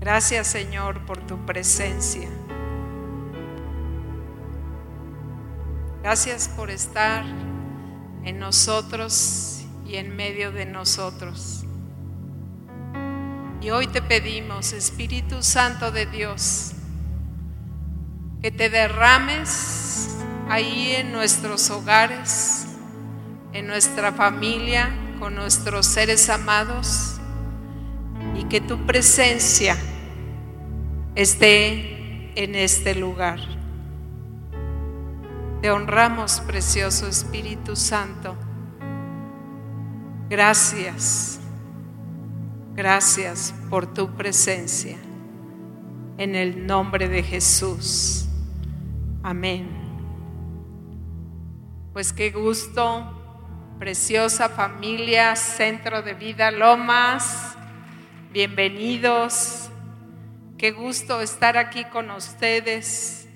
Gracias Señor por tu presencia. Gracias por estar en nosotros y en medio de nosotros. Y hoy te pedimos, Espíritu Santo de Dios, que te derrames ahí en nuestros hogares, en nuestra familia, con nuestros seres amados, y que tu presencia esté en este lugar. Te honramos, precioso Espíritu Santo. Gracias, gracias por tu presencia. En el nombre de Jesús. Amén. Pues qué gusto, preciosa familia, Centro de Vida Lomas. Bienvenidos. Qué gusto estar aquí con ustedes,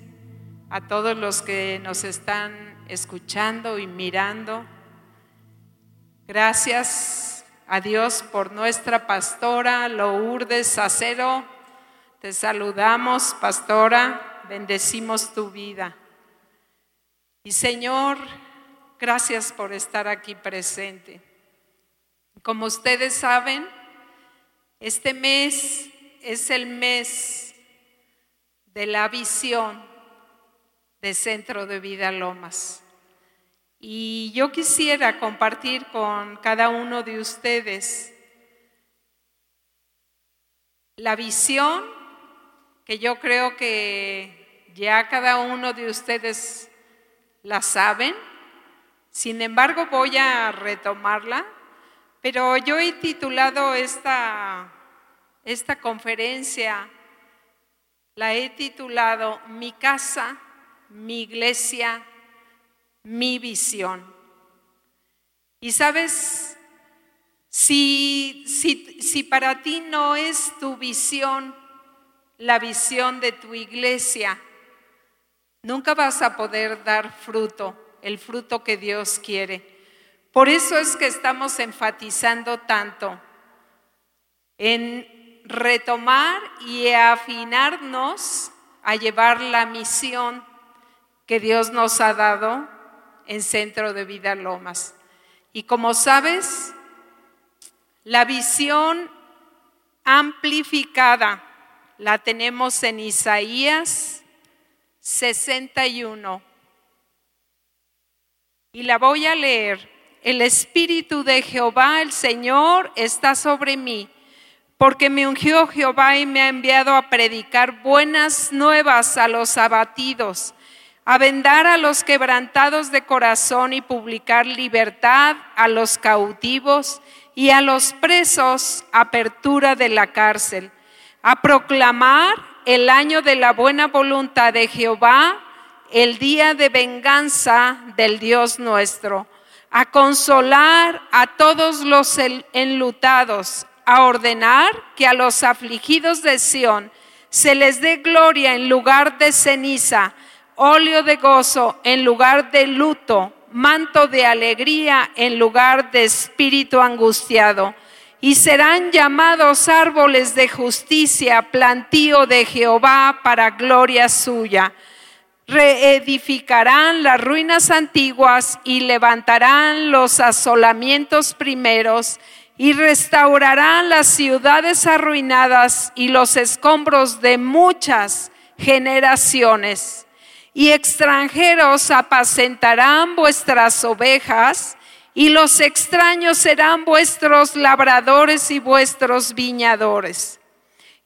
a todos los que nos están escuchando y mirando. Gracias a Dios por nuestra pastora Lourdes Acero. Te saludamos, pastora bendecimos tu vida. Y Señor, gracias por estar aquí presente. Como ustedes saben, este mes es el mes de la visión de Centro de Vida Lomas. Y yo quisiera compartir con cada uno de ustedes la visión que yo creo que ya cada uno de ustedes la saben. Sin embargo, voy a retomarla, pero yo he titulado esta, esta conferencia, la he titulado Mi casa, mi iglesia, mi visión. Y sabes, si, si, si para ti no es tu visión, la visión de tu iglesia, nunca vas a poder dar fruto, el fruto que Dios quiere. Por eso es que estamos enfatizando tanto en retomar y afinarnos a llevar la misión que Dios nos ha dado en Centro de Vida Lomas. Y como sabes, la visión amplificada la tenemos en Isaías 61. Y la voy a leer. El Espíritu de Jehová, el Señor, está sobre mí, porque me ungió Jehová y me ha enviado a predicar buenas nuevas a los abatidos, a vendar a los quebrantados de corazón y publicar libertad a los cautivos y a los presos apertura de la cárcel a proclamar el año de la buena voluntad de Jehová, el día de venganza del Dios nuestro, a consolar a todos los enlutados, a ordenar que a los afligidos de Sión se les dé gloria en lugar de ceniza, óleo de gozo en lugar de luto, manto de alegría en lugar de espíritu angustiado y serán llamados árboles de justicia, plantío de Jehová para gloria suya. Reedificarán las ruinas antiguas y levantarán los asolamientos primeros y restaurarán las ciudades arruinadas y los escombros de muchas generaciones. Y extranjeros apacentarán vuestras ovejas y los extraños serán vuestros labradores y vuestros viñadores.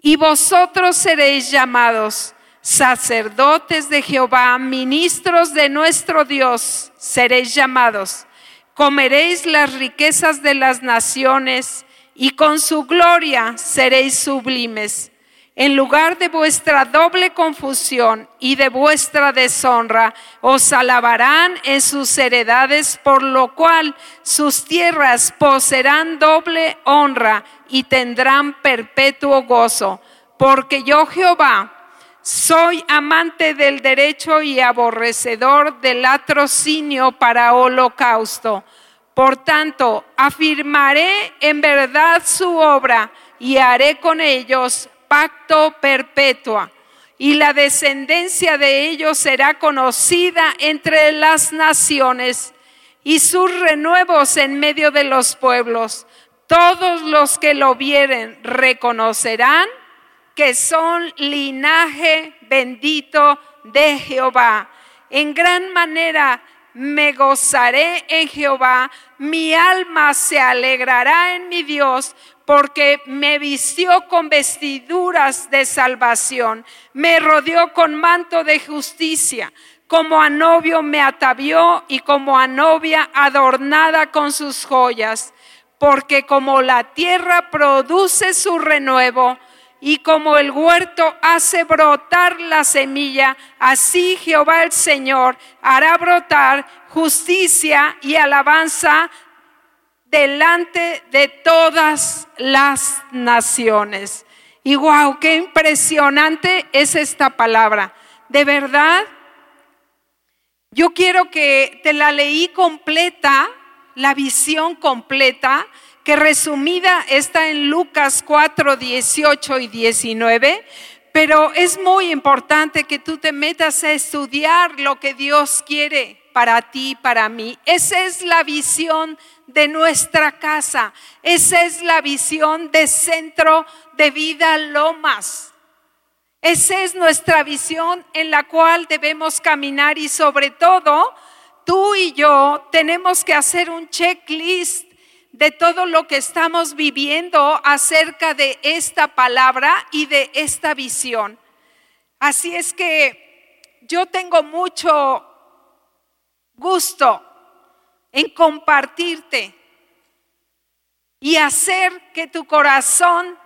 Y vosotros seréis llamados sacerdotes de Jehová, ministros de nuestro Dios, seréis llamados. Comeréis las riquezas de las naciones y con su gloria seréis sublimes en lugar de vuestra doble confusión y de vuestra deshonra, os alabarán en sus heredades, por lo cual sus tierras poseerán doble honra y tendrán perpetuo gozo. Porque yo Jehová soy amante del derecho y aborrecedor del latrocinio para holocausto. Por tanto, afirmaré en verdad su obra y haré con ellos pacto perpetua y la descendencia de ellos será conocida entre las naciones y sus renuevos en medio de los pueblos. Todos los que lo vieren reconocerán que son linaje bendito de Jehová. En gran manera me gozaré en Jehová, mi alma se alegrará en mi Dios, porque me vistió con vestiduras de salvación, me rodeó con manto de justicia, como a novio me atavió y como a novia adornada con sus joyas, porque como la tierra produce su renuevo, y como el huerto hace brotar la semilla, así Jehová el Señor hará brotar justicia y alabanza delante de todas las naciones. Y wow, qué impresionante es esta palabra. De verdad, yo quiero que te la leí completa, la visión completa, que resumida está en Lucas 4, 18 y 19, pero es muy importante que tú te metas a estudiar lo que Dios quiere para ti, para mí. Esa es la visión de nuestra casa. Esa es la visión de centro de vida Lomas. Esa es nuestra visión en la cual debemos caminar y sobre todo tú y yo tenemos que hacer un checklist de todo lo que estamos viviendo acerca de esta palabra y de esta visión. Así es que yo tengo mucho gusto en compartirte y hacer que tu corazón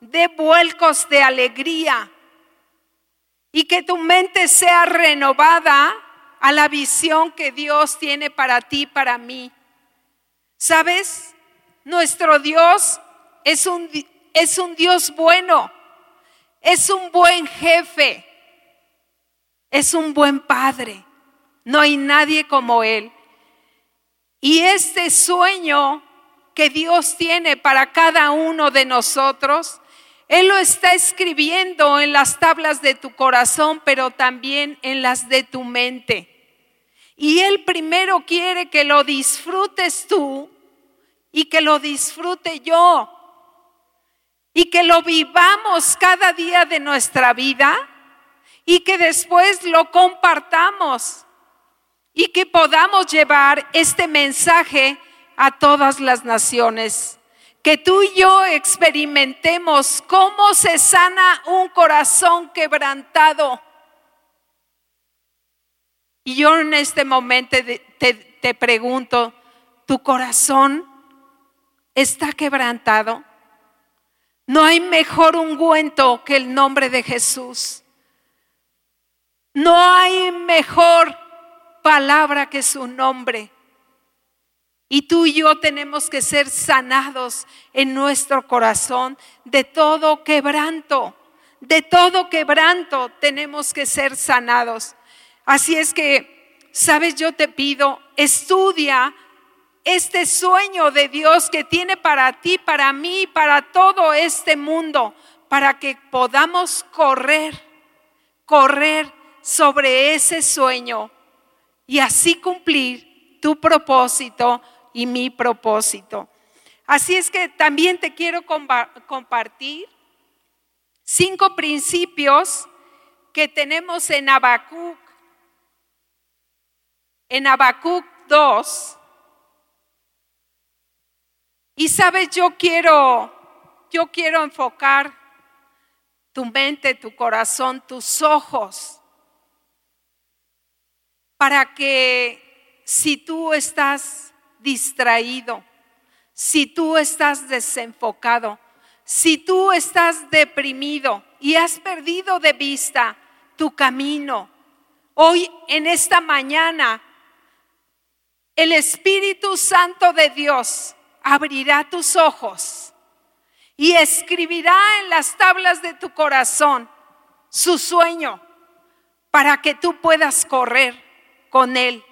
dé vuelcos de alegría y que tu mente sea renovada a la visión que Dios tiene para ti, para mí. ¿Sabes? Nuestro Dios es un, es un Dios bueno, es un buen jefe, es un buen padre. No hay nadie como Él. Y este sueño que Dios tiene para cada uno de nosotros, Él lo está escribiendo en las tablas de tu corazón, pero también en las de tu mente. Y Él primero quiere que lo disfrutes tú y que lo disfrute yo. Y que lo vivamos cada día de nuestra vida y que después lo compartamos y que podamos llevar este mensaje a todas las naciones. Que tú y yo experimentemos cómo se sana un corazón quebrantado y yo en este momento te, pregunto, ¿tu corazón está quebrantado? No hay mejor ungüento que el nombre de Jesús. No hay mejor palabra que su nombre. Y tú y yo tenemos que ser sanados en nuestro corazón de todo quebranto. De todo quebranto tenemos que ser sanados. Así es que, sabes, yo te pido, estudia este sueño de Dios que tiene para ti, para mí, para todo este mundo, para que podamos correr, correr sobre ese sueño y así cumplir tu propósito y mi propósito. Así es que también te quiero compartir cinco principios que tenemos en Habacuc en Habacuc 2. Y sabes, yo quiero, yo quiero enfocar tu mente, tu corazón, tus ojos, para que si tú estás distraído, si tú estás desenfocado, si tú estás deprimido y has perdido de vista tu camino, hoy en esta mañana el Espíritu Santo de Dios abrirá tus ojos y escribirá en las tablas de tu corazón su sueño para que tú puedas correr con Él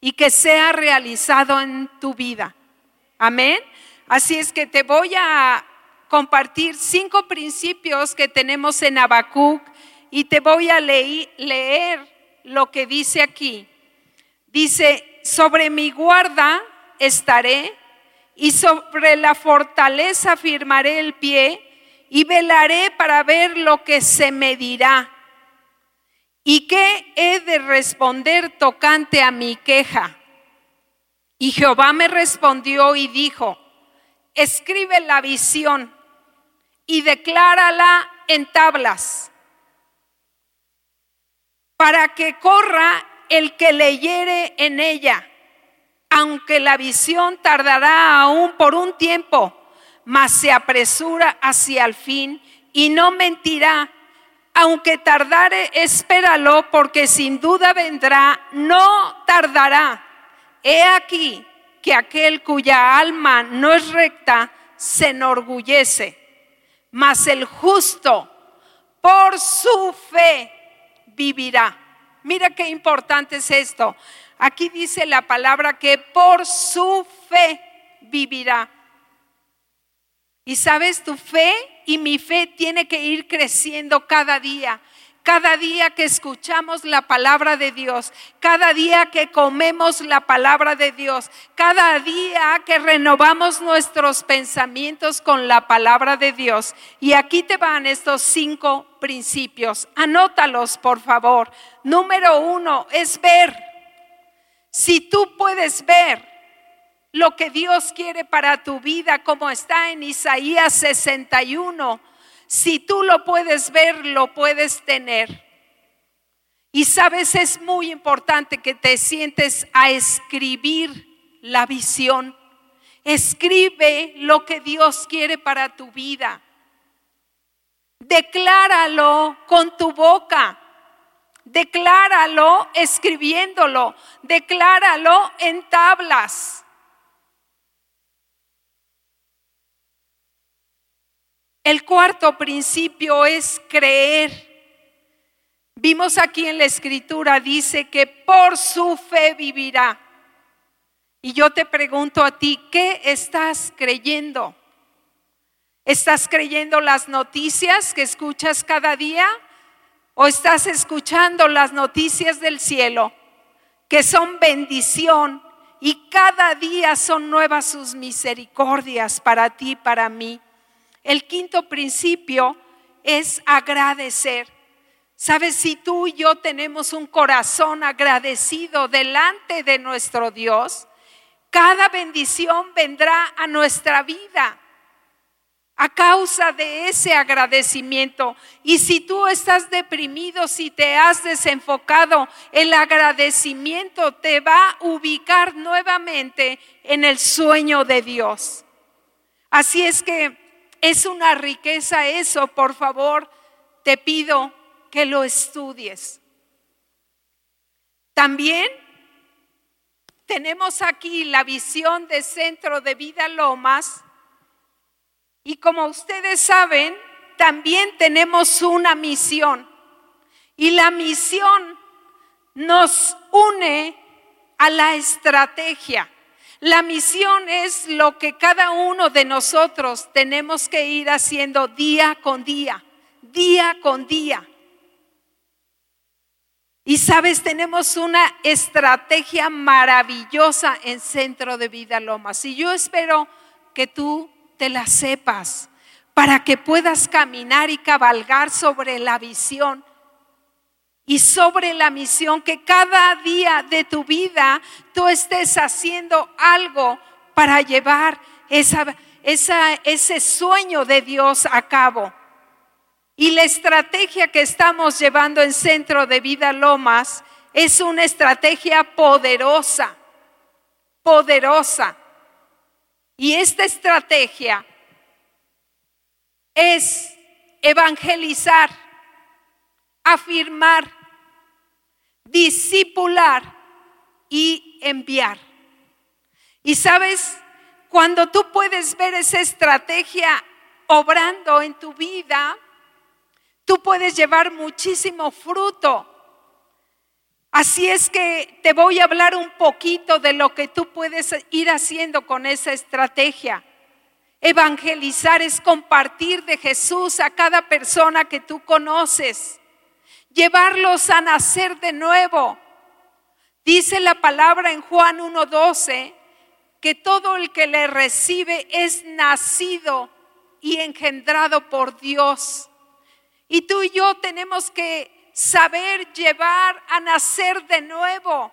y que sea realizado en tu vida. Amén. Así es que te voy a compartir cinco principios que tenemos en Habacuc y te voy a leer lo que dice aquí. Dice, sobre mi guarda estaré y sobre la fortaleza firmaré el pie y velaré para ver lo que se me dirá. ¿Y qué he de responder tocante a mi queja? Y Jehová me respondió y dijo, escribe la visión y declárala en tablas, para que corra el que leyere en ella, aunque la visión tardará aún por un tiempo, mas se apresura hacia el fin y no mentirá. Aunque tardare, espéralo, porque sin duda vendrá, no tardará. He aquí que aquel cuya alma no es recta se enorgullece, mas el justo por su fe vivirá. Mira qué importante es esto. Aquí dice la palabra que por su fe vivirá. Y sabes, tu fe y mi fe tiene que ir creciendo cada día. Cada día que escuchamos la palabra de Dios, cada día que comemos la palabra de Dios, cada día que renovamos nuestros pensamientos con la palabra de Dios. Y aquí te van estos cinco principios. Anótalos, por favor. Número uno es ver. Si tú puedes ver lo que Dios quiere para tu vida, como está en Isaías 61, si tú lo puedes ver, lo puedes tener. Y sabes, es muy importante que te sientes a escribir la visión. Escribe lo que Dios quiere para tu vida. Decláralo con tu boca. Decláralo escribiéndolo. Decláralo en tablas. El cuarto principio es creer. Vimos aquí en la escritura, dice que por su fe vivirá. Y yo te pregunto a ti, ¿qué estás creyendo? ¿Estás creyendo las noticias que escuchas cada día? ¿O estás escuchando las noticias del cielo que son bendición y cada día son nuevas sus misericordias para ti, para mí? El quinto principio es agradecer. Sabes, si tú y yo tenemos un corazón agradecido delante de nuestro Dios, cada bendición vendrá a nuestra vida a causa de ese agradecimiento. Y si tú estás deprimido, si te has desenfocado, el agradecimiento te va a ubicar nuevamente en el sueño de Dios. Así es que es una riqueza eso, por favor, te pido que lo estudies. También tenemos aquí la visión de Centro de Vida Lomas y como ustedes saben, también tenemos una misión y la misión nos une a la estrategia. La misión es lo que cada uno de nosotros tenemos que ir haciendo día con día, día con día. Y sabes, tenemos una estrategia maravillosa en Centro de Vida Lomas. Y yo espero que tú te la sepas para que puedas caminar y cabalgar sobre la visión y sobre la misión, que cada día de tu vida tú estés haciendo algo para llevar ese sueño de Dios a cabo. Y la estrategia que estamos llevando en Centro de Vida Lomas es una estrategia poderosa, poderosa. Y esta estrategia es evangelizar, afirmar, discipular y enviar. Y sabes, cuando tú puedes ver esa estrategia obrando en tu vida, tú puedes llevar muchísimo fruto. Así es que te voy a hablar un poquito de lo que tú puedes ir haciendo con esa estrategia. Evangelizar es compartir de Jesús a cada persona que tú conoces, llevarlos a nacer de nuevo. Dice la palabra en Juan 1.12 que todo el que le recibe es nacido y engendrado por Dios. Y tú y yo tenemos que saber llevar a nacer de nuevo,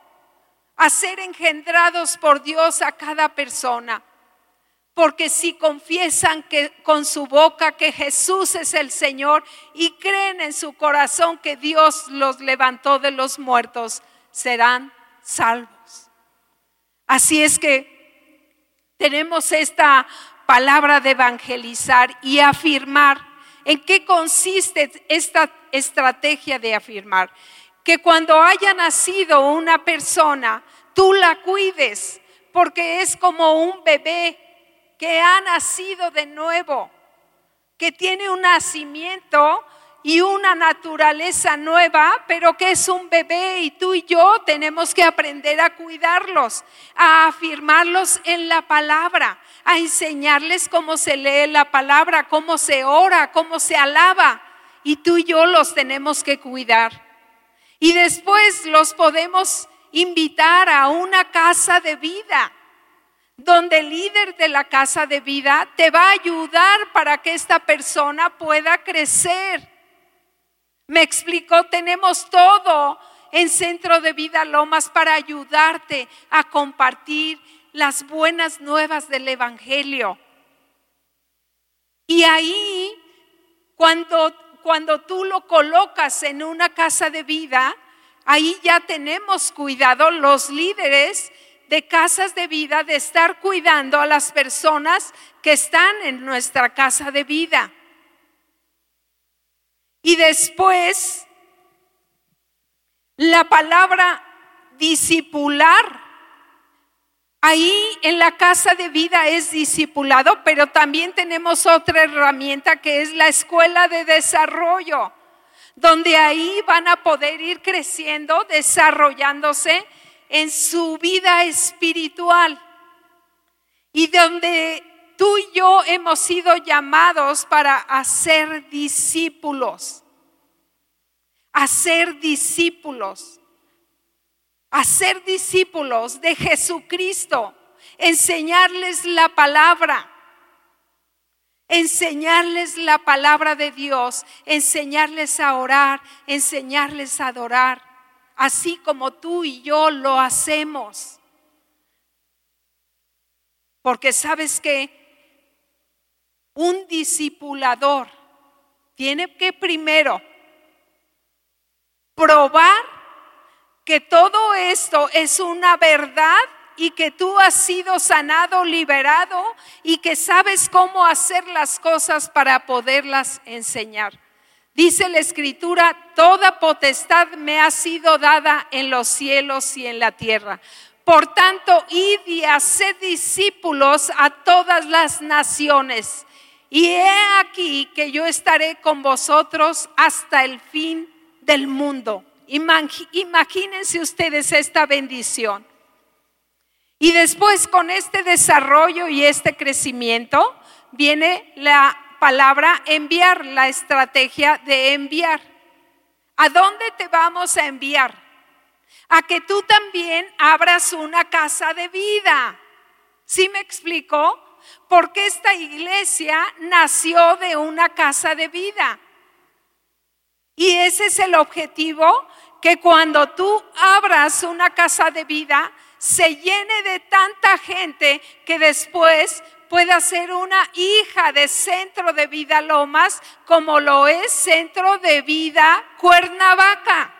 a ser engendrados por Dios a cada persona. Porque si confiesan que con su boca que Jesús es el Señor y creen en su corazón que Dios los levantó de los muertos, serán salvos. Así es que tenemos esta palabra de evangelizar y afirmar. ¿En qué consiste esta estrategia de afirmar? Que cuando haya nacido una persona, tú la cuides, porque es como un bebé que ha nacido de nuevo, que tiene un nacimiento y una naturaleza nueva, pero que es un bebé y tú y yo tenemos que aprender a cuidarlos, a afirmarlos en la palabra, a enseñarles cómo se lee la palabra, cómo se ora, cómo se alaba. Y tú y yo los tenemos que cuidar. Y después los podemos invitar a una casa de vida donde el líder de la casa de vida te va a ayudar para que esta persona pueda crecer. Me explicó, tenemos todo en Centro de Vida Lomas para ayudarte a compartir las buenas nuevas del Evangelio. Y ahí, cuando, cuando tú lo colocas en una casa de vida, ahí ya tenemos cuidado los líderes de casas de vida, de estar cuidando a las personas que están en nuestra casa de vida. Y después, la palabra discipular, ahí en la casa de vida es discipulado, pero también tenemos otra herramienta que es la escuela de desarrollo, donde ahí van a poder ir creciendo, desarrollándose en su vida espiritual. Y donde tú y yo hemos sido llamados para hacer discípulos, hacer discípulos, hacer discípulos de Jesucristo, enseñarles la palabra enseñarles la palabra de Dios, enseñarles a orar, enseñarles a adorar así como tú y yo lo hacemos. Porque sabes que un discipulador tiene que primero probar que todo esto es una verdad y que tú has sido sanado, liberado y que sabes cómo hacer las cosas para poderlas enseñar. Dice la escritura, toda potestad me ha sido dada en los cielos y en la tierra. Por tanto, id y haced discípulos a todas las naciones. Y he aquí que yo estaré con vosotros hasta el fin del mundo. Imagínense ustedes esta bendición. Y después con este desarrollo y este crecimiento viene la palabra enviar, la estrategia de enviar. ¿A dónde te vamos a enviar? A que tú también abras una casa de vida. ¿Sí me explico? Porque esta iglesia nació de una casa de vida. Y ese es el objetivo, que cuando tú abras una casa de vida, se llene de tanta gente que después pueda ser una hija de Centro de Vida Lomas como lo es Centro de Vida Cuernavaca.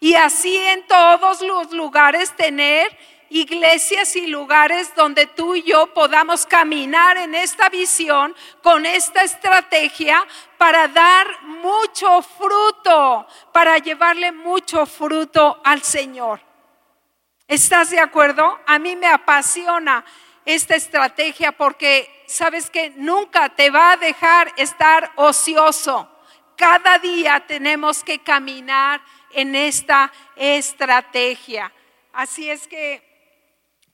Y así en todos los lugares tener iglesias y lugares donde tú y yo podamos caminar en esta visión, con esta estrategia, para dar mucho fruto, para llevarle mucho fruto al Señor. ¿Estás de acuerdo? A mí me apasiona esta estrategia porque sabes que nunca te va a dejar estar ocioso. Cada día tenemos que caminar en esta estrategia. Así es que,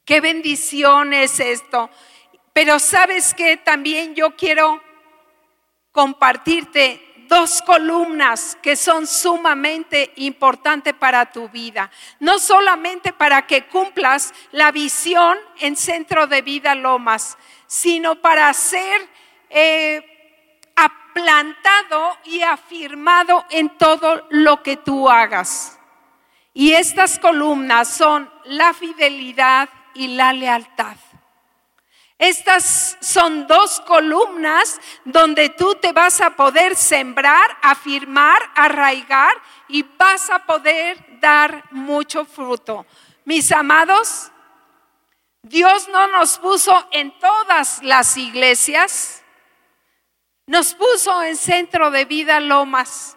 qué bendición es esto. Pero sabes que también yo quiero compartirte dos columnas que son sumamente importantes para tu vida. No solamente para que cumplas la visión en Centro de Vida Lomas, sino para ser eh, aplantado y afirmado en todo lo que tú hagas. Y estas columnas son la fidelidad y la lealtad. Estas son dos columnas donde tú te vas a poder sembrar, afirmar, arraigar y vas a poder dar mucho fruto. Mis amados, Dios no nos puso en todas las iglesias, nos puso en centro de vida Lomas.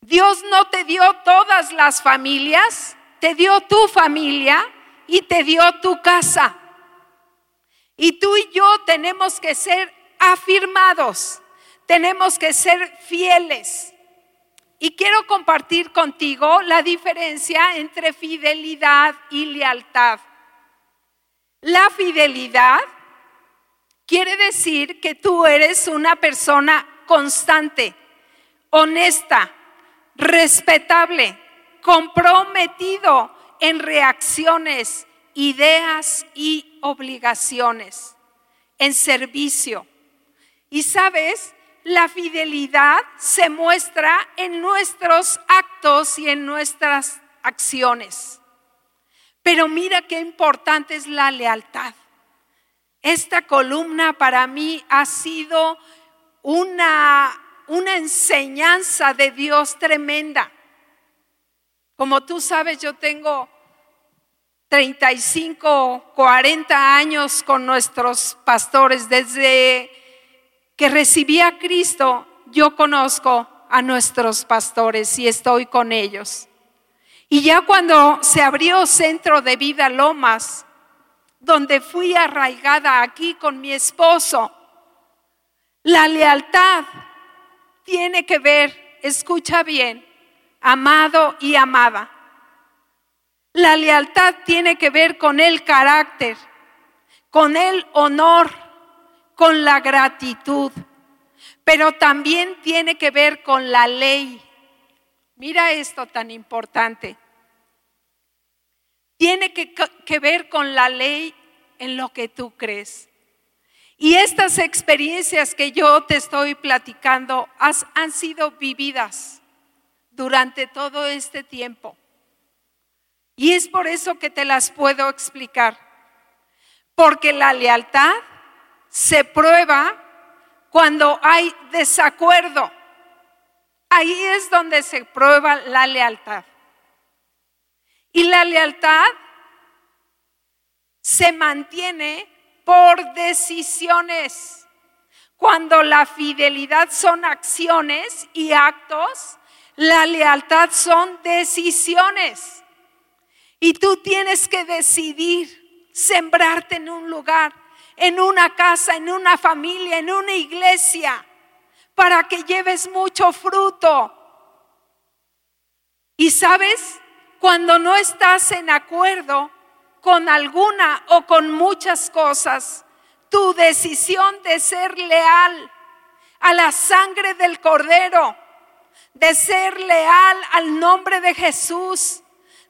Dios no te dio todas las familias, te dio tu familia y te dio tu casa. Y tú y yo tenemos que ser afirmados, tenemos que ser fieles. Y quiero compartir contigo la diferencia entre fidelidad y lealtad. La fidelidad quiere decir que tú eres una persona constante, honesta, respetable, comprometido en reacciones, ideas y obligaciones, en servicio. Y sabes, la fidelidad se muestra en nuestros actos y en nuestras acciones. Pero mira qué importante es la lealtad. Esta columna para mí ha sido una, una enseñanza de Dios tremenda. Como tú sabes, yo tengo 35, 40 años con nuestros pastores. Desde que recibí a Cristo, yo conozco a nuestros pastores y estoy con ellos. Y ya cuando se abrió Centro de Vida Lomas, donde fui arraigada aquí con mi esposo, la lealtad tiene que ver, escucha bien, amado y amada la lealtad tiene que ver con el carácter, con el honor, con la gratitud, pero también tiene que ver con la ley. Mira esto tan importante. Tiene que, ver con la ley en lo que tú crees. Y estas experiencias que yo te estoy platicando han sido vividas durante todo este tiempo. Y es por eso que te las puedo explicar. Porque la lealtad se prueba cuando hay desacuerdo. Ahí es donde se prueba la lealtad. Y la lealtad se mantiene por decisiones. Cuando la fidelidad son acciones y actos, la lealtad son decisiones. Y tú tienes que decidir sembrarte en un lugar, en una casa, en una familia, en una iglesia, para que lleves mucho fruto. Y sabes, cuando no estás en acuerdo con alguna o con muchas cosas, tu decisión de ser leal a la sangre del cordero, de ser leal al nombre de Jesús,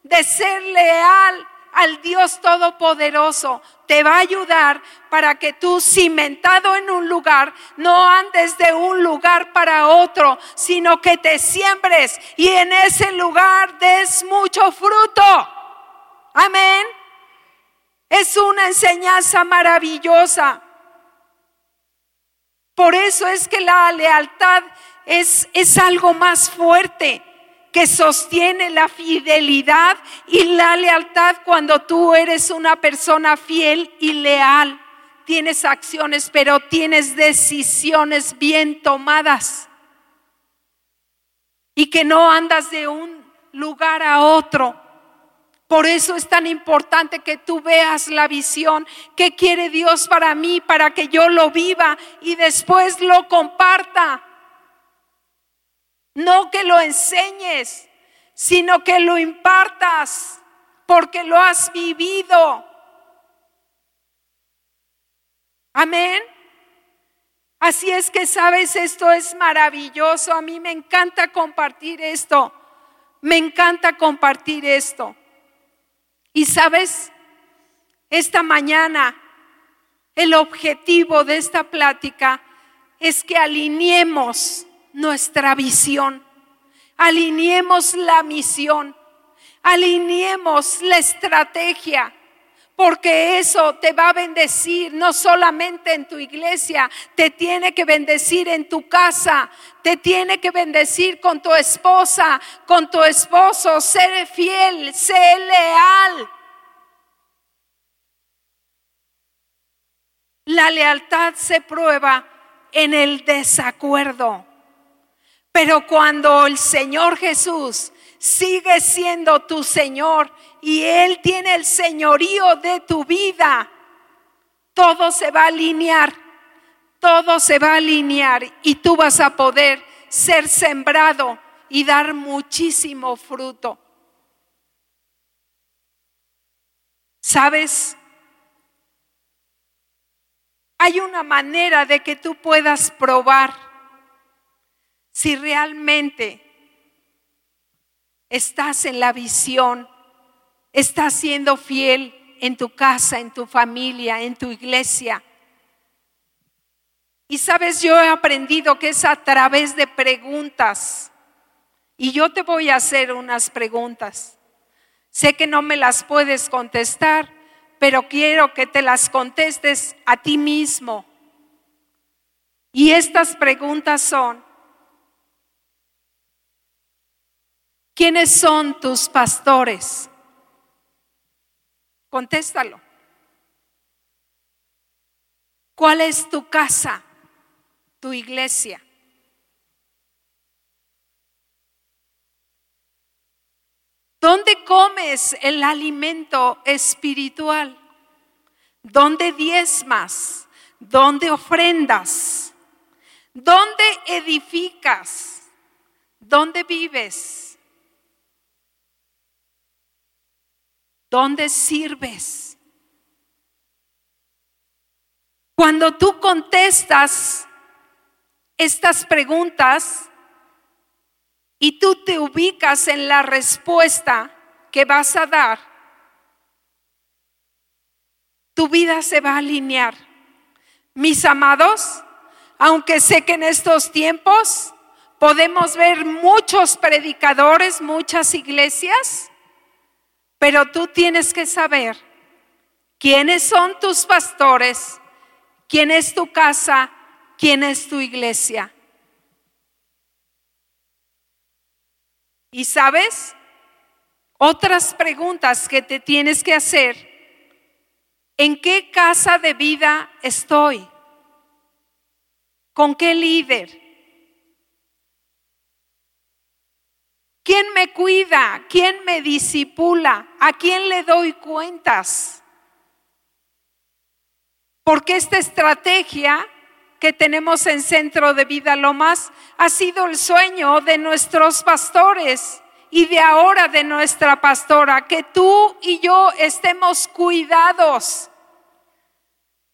de ser leal al Dios Todopoderoso te va a ayudar para que tú cimentado en un lugar no andes de un lugar para otro, sino que te siembres y en ese lugar des mucho fruto. Amén. Es una enseñanza maravillosa. Por eso es que la lealtad es, es algo más fuerte que sostiene la fidelidad y la lealtad cuando tú eres una persona fiel y leal. Tienes acciones, pero tienes decisiones bien tomadas. Y que no andas de un lugar a otro. Por eso es tan importante que tú veas la visión que quiere Dios para mí, para que yo lo viva y después lo comparta. No que lo enseñes, sino que lo impartas porque lo has vivido. Amén. Así es que, sabes, esto es maravilloso. A mí me encanta compartir esto. Me encanta compartir esto. Y sabes, esta mañana el objetivo de esta plática es que alineemos nuestra visión, alineemos la misión, alineemos la estrategia, porque eso te va a bendecir no solamente en tu iglesia, te tiene que bendecir en tu casa, te tiene que bendecir con tu esposa, con tu esposo, sé fiel, sé leal. La lealtad se prueba en el desacuerdo. Pero cuando el Señor Jesús sigue siendo tu Señor y Él tiene el señorío de tu vida, todo se va a alinear, todo se va a alinear y tú vas a poder ser sembrado y dar muchísimo fruto. ¿Sabes? Hay una manera de que tú puedas probar si realmente estás en la visión, estás siendo fiel en tu casa, en tu familia, en tu iglesia. Y sabes, yo he aprendido que es a través de preguntas. Y yo te voy a hacer unas preguntas. Sé que no me las puedes contestar, pero quiero que te las contestes a ti mismo. Y estas preguntas son, ¿quiénes son tus pastores? Contéstalo. ¿Cuál es tu casa, tu iglesia? ¿Dónde comes el alimento espiritual? ¿Dónde diezmas? ¿Dónde ofrendas? ¿Dónde edificas? ¿Dónde vives? ¿Dónde sirves? Cuando tú contestas estas preguntas, y tú te ubicas en la respuesta que vas a dar, tu vida se va a alinear. Mis amados, aunque sé que en estos tiempos podemos ver muchos predicadores, muchas iglesias, pero tú tienes que saber quiénes son tus pastores, quién es tu casa, quién es tu iglesia. Y sabes, otras preguntas que te tienes que hacer, ¿en qué casa de vida estoy? ¿Con qué líder? ¿Quién me cuida? ¿Quién me disipula? ¿A quién le doy cuentas? Porque esta estrategia que tenemos en Centro de Vida Lomas ha sido el sueño de nuestros pastores y de ahora de nuestra pastora, que tú y yo estemos cuidados.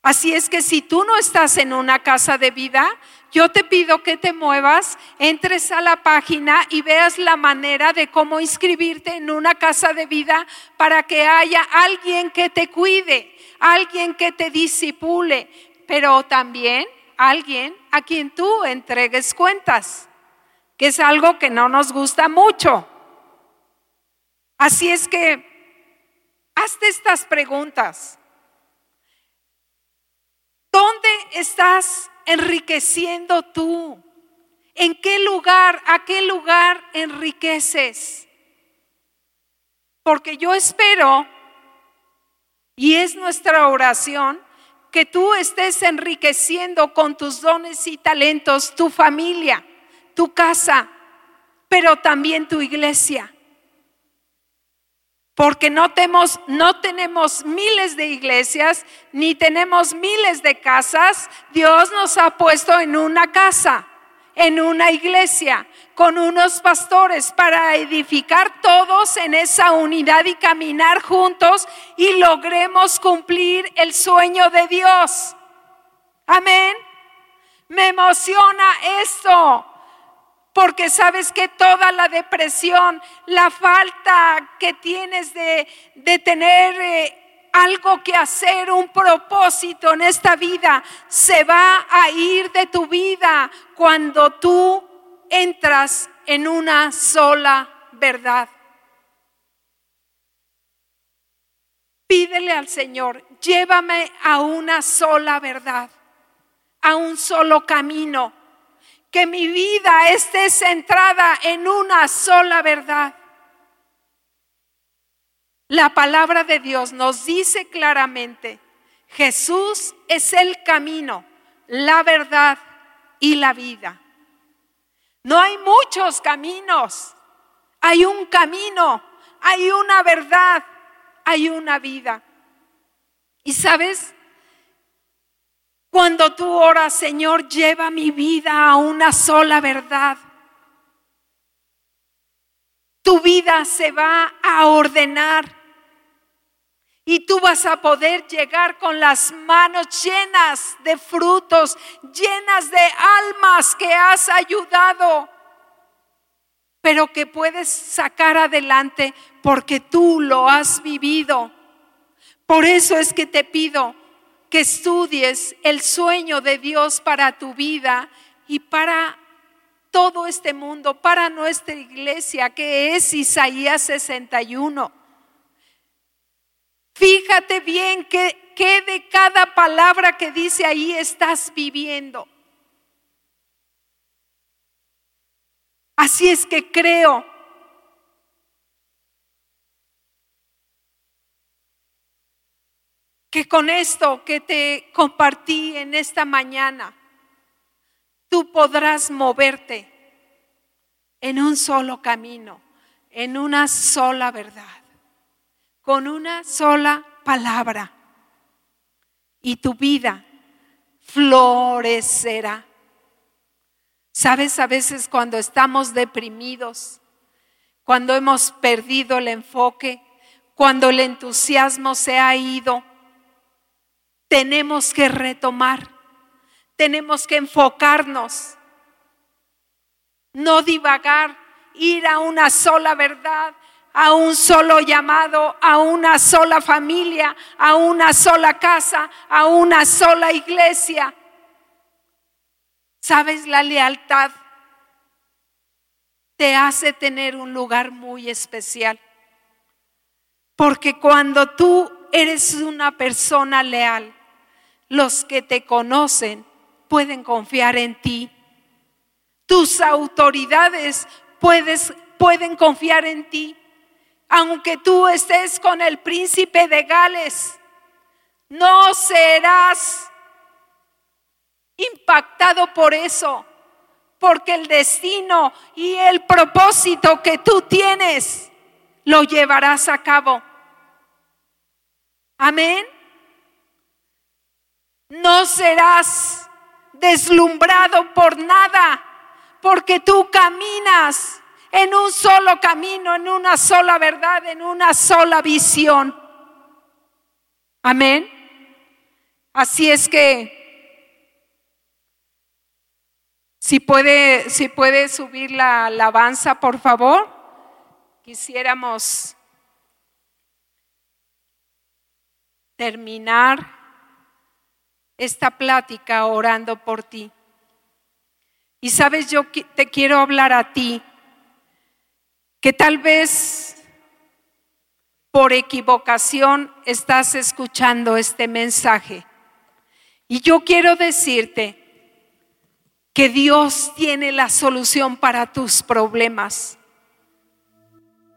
Así es que si tú no estás en una casa de vida, yo te pido que te muevas, entres a la página y veas la manera de cómo inscribirte en una casa de vida para que haya alguien que te cuide, alguien que te disipule, pero también alguien a quien tú entregues cuentas, que es algo que no nos gusta mucho. Así es que hazte estas preguntas. ¿Dónde estás enriqueciendo tú? ¿En qué lugar, a qué lugar enriqueces? Porque yo espero, y es nuestra oración, que tú estés enriqueciendo con tus dones y talentos tu familia, tu casa, pero también tu iglesia. Porque no tenemos, no tenemos miles de iglesias, ni tenemos miles de casas. Dios nos ha puesto en una casa, en una iglesia con unos pastores para edificar todos en esa unidad y caminar juntos y logremos cumplir el sueño de Dios. Amén. Me emociona esto. Porque sabes que toda la depresión, la falta que tienes de, tener eh, algo que hacer, un propósito en esta vida, se va a ir de tu vida cuando tú entras en una sola verdad. Pídele al Señor, llévame a una sola verdad, a un solo camino, que mi vida esté centrada en una sola verdad. La palabra de Dios nos dice claramente, Jesús es el camino, la verdad y la vida. No hay muchos caminos, hay un camino, hay una verdad, hay una vida. Y sabes, cuando tú oras, Señor, lleva mi vida a una sola verdad. Tu vida se va a ordenar y tú vas a poder llegar con las manos llenas de frutos, llenas de almas que has ayudado, pero que puedes sacar adelante porque tú lo has vivido. Por eso es que te pido que estudies el sueño de Dios para tu vida y para todo este mundo, para nuestra iglesia, que es Isaías 61 Fíjate bien qué de cada palabra que dice ahí estás viviendo. Así es que creo que con esto que te compartí en esta mañana, tú podrás moverte en un solo camino, en una sola verdad con una sola palabra y tu vida florecerá. Sabes, a veces cuando estamos deprimidos, cuando hemos perdido el enfoque, cuando el entusiasmo se ha ido, tenemos que retomar, tenemos que enfocarnos, no divagar, ir a una sola verdad, a un solo llamado, a una sola familia, a una sola casa, a una sola iglesia. ¿Sabes? La lealtad te hace tener un lugar muy especial. Porque cuando tú eres una persona leal, los que te conocen pueden confiar en ti. Tus autoridades pueden confiar en ti aunque tú estés con el príncipe de Gales, no serás impactado por eso, porque el destino y el propósito que tú tienes lo llevarás a cabo. Amén. No serás deslumbrado por nada, porque tú caminas en un solo camino, en una sola verdad, en una sola visión. Amén. Así es que si puede, si puede subir la alabanza, por favor. Quisiéramos terminar esta plática orando por ti. Y sabes, yo te quiero hablar a ti que tal vez por equivocación estás escuchando este mensaje. Y yo quiero decirte que Dios tiene la solución para tus problemas.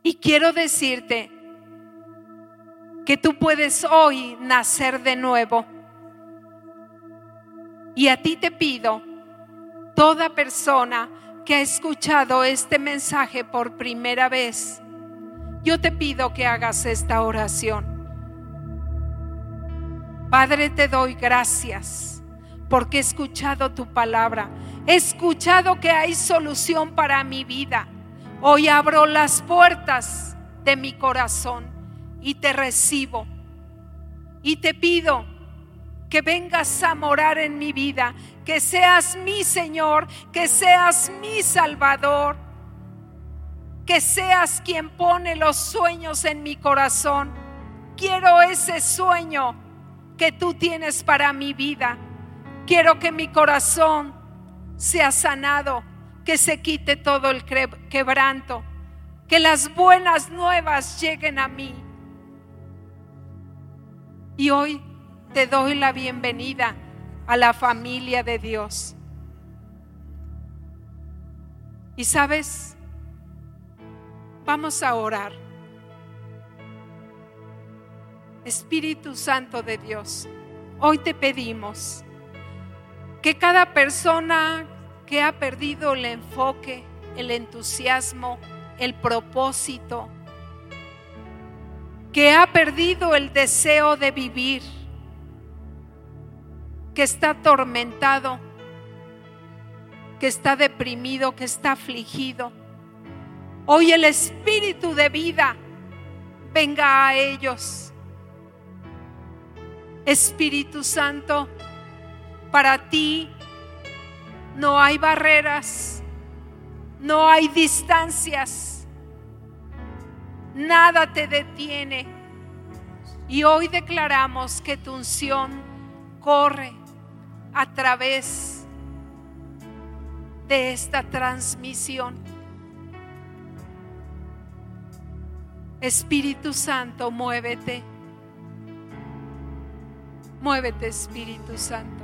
Y quiero decirte que tú puedes hoy nacer de nuevo. Y a ti te pido, toda persona que ha escuchado este mensaje por primera vez, yo te pido que hagas esta oración. Padre, te doy gracias porque he escuchado tu palabra. He escuchado que hay solución para mi vida. Hoy abro las puertas de mi corazón y te recibo. Y te pido que vengas a morar en mi vida, que seas mi Señor, que seas mi Salvador, que seas quien pone los sueños en mi corazón. Quiero ese sueño que tú tienes para mi vida. Quiero que mi corazón sea sanado, que se quite todo el quebranto, que las buenas nuevas lleguen a mí. Y hoy te doy la bienvenida a la familia de Dios. Y sabes, vamos a orar. Espíritu Santo de Dios, hoy te pedimos que cada persona que ha perdido el enfoque, el entusiasmo, el propósito, que ha perdido el deseo de vivir, que está atormentado, que está deprimido, que está afligido. Hoy el espíritu de vida venga a ellos. Espíritu Santo, para ti no hay barreras, no hay distancias, nada te detiene. Y hoy declaramos que tu unción corre a través de esta transmisión. Espíritu Santo, muévete. Muévete, Espíritu Santo.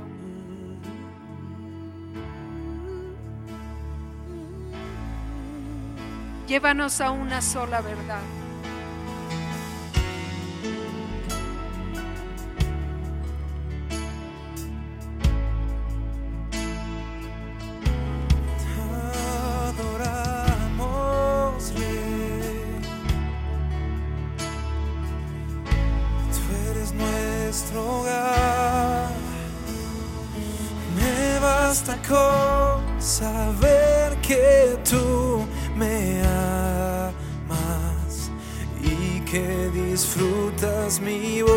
Llévanos a una sola verdad. basta con saber que tú me amas y que disfrutas mi voz.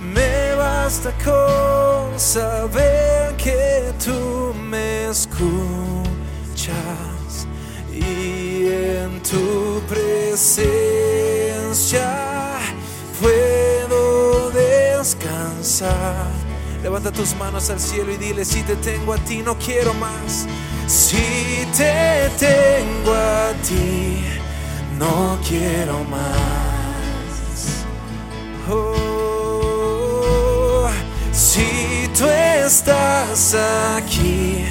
Me basta con saber que tú me escuchas y en tu tus manos al cielo y dile, si te tengo a ti, no quiero más. Si te tengo a ti, no quiero más. Oh, si tú estás aquí,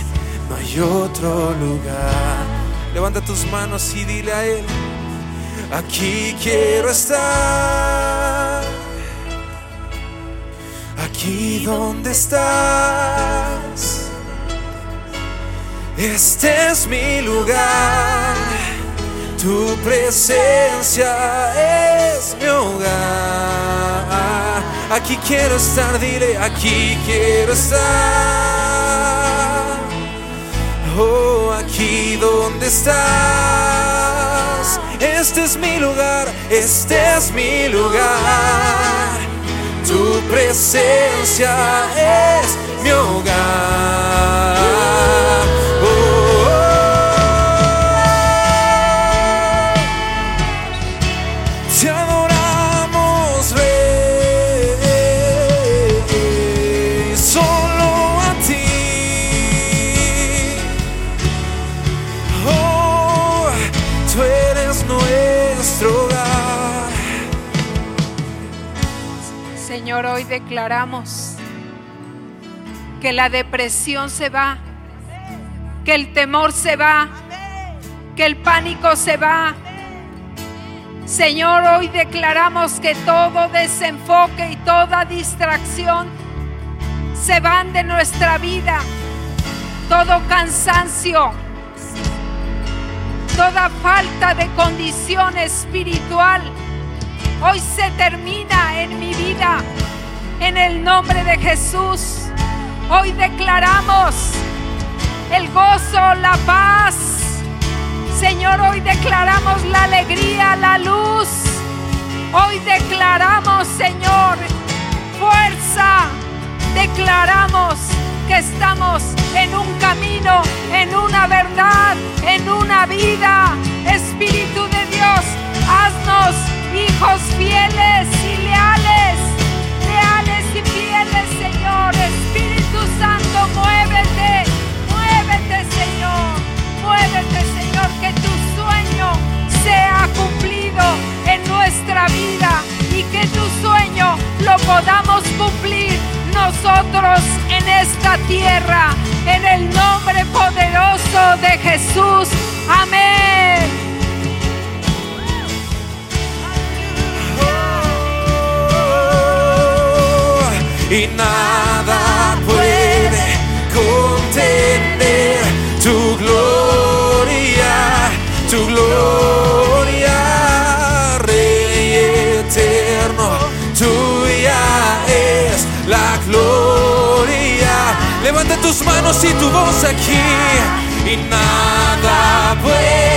no hay otro lugar. Levanta tus manos y dile a Él, aquí quiero estar aquí donde estás. Este es mi lugar, tu presencia es mi hogar. Aquí quiero estar, dile, aquí quiero estar. Oh, aquí donde estás. Este es mi lugar, este es mi lugar tu presencia es mi hogar. Declaramos que la depresión se va, que el temor se va, que el pánico se va. Señor, hoy declaramos que todo desenfoque y toda distracción se van de nuestra vida, todo cansancio, toda falta de condición espiritual hoy se termina en mi vida. En el nombre de Jesús, hoy declaramos el gozo, la paz, Señor, hoy declaramos la alegría, la luz. Hoy declaramos, Señor, fuerza. Declaramos que estamos en un camino, en una verdad, en una vida. Espíritu de Dios, haznos hijos fieles y leales, Espíritu Santo, muévete, muévete, Señor, muévete, Señor, que tu sueño sea cumplido en nuestra vida y que tu sueño lo podamos cumplir nosotros en esta tierra, en el nombre poderoso de Jesús. Amén. y tus manos y tu voz aquí. Y nada puede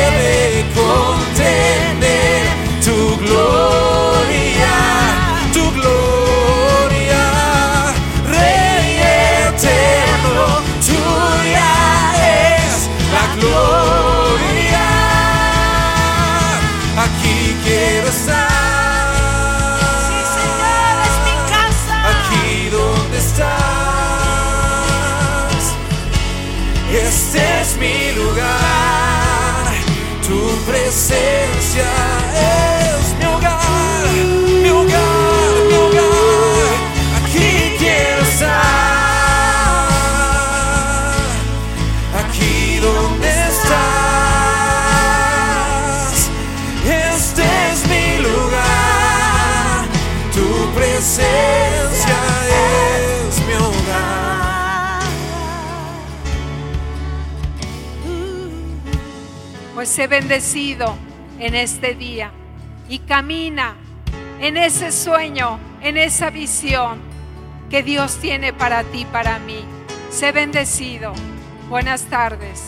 sé bendecido en este día y camina en ese sueño, en esa visión que Dios tiene para ti, para mí. Sé bendecido. Buenas tardes.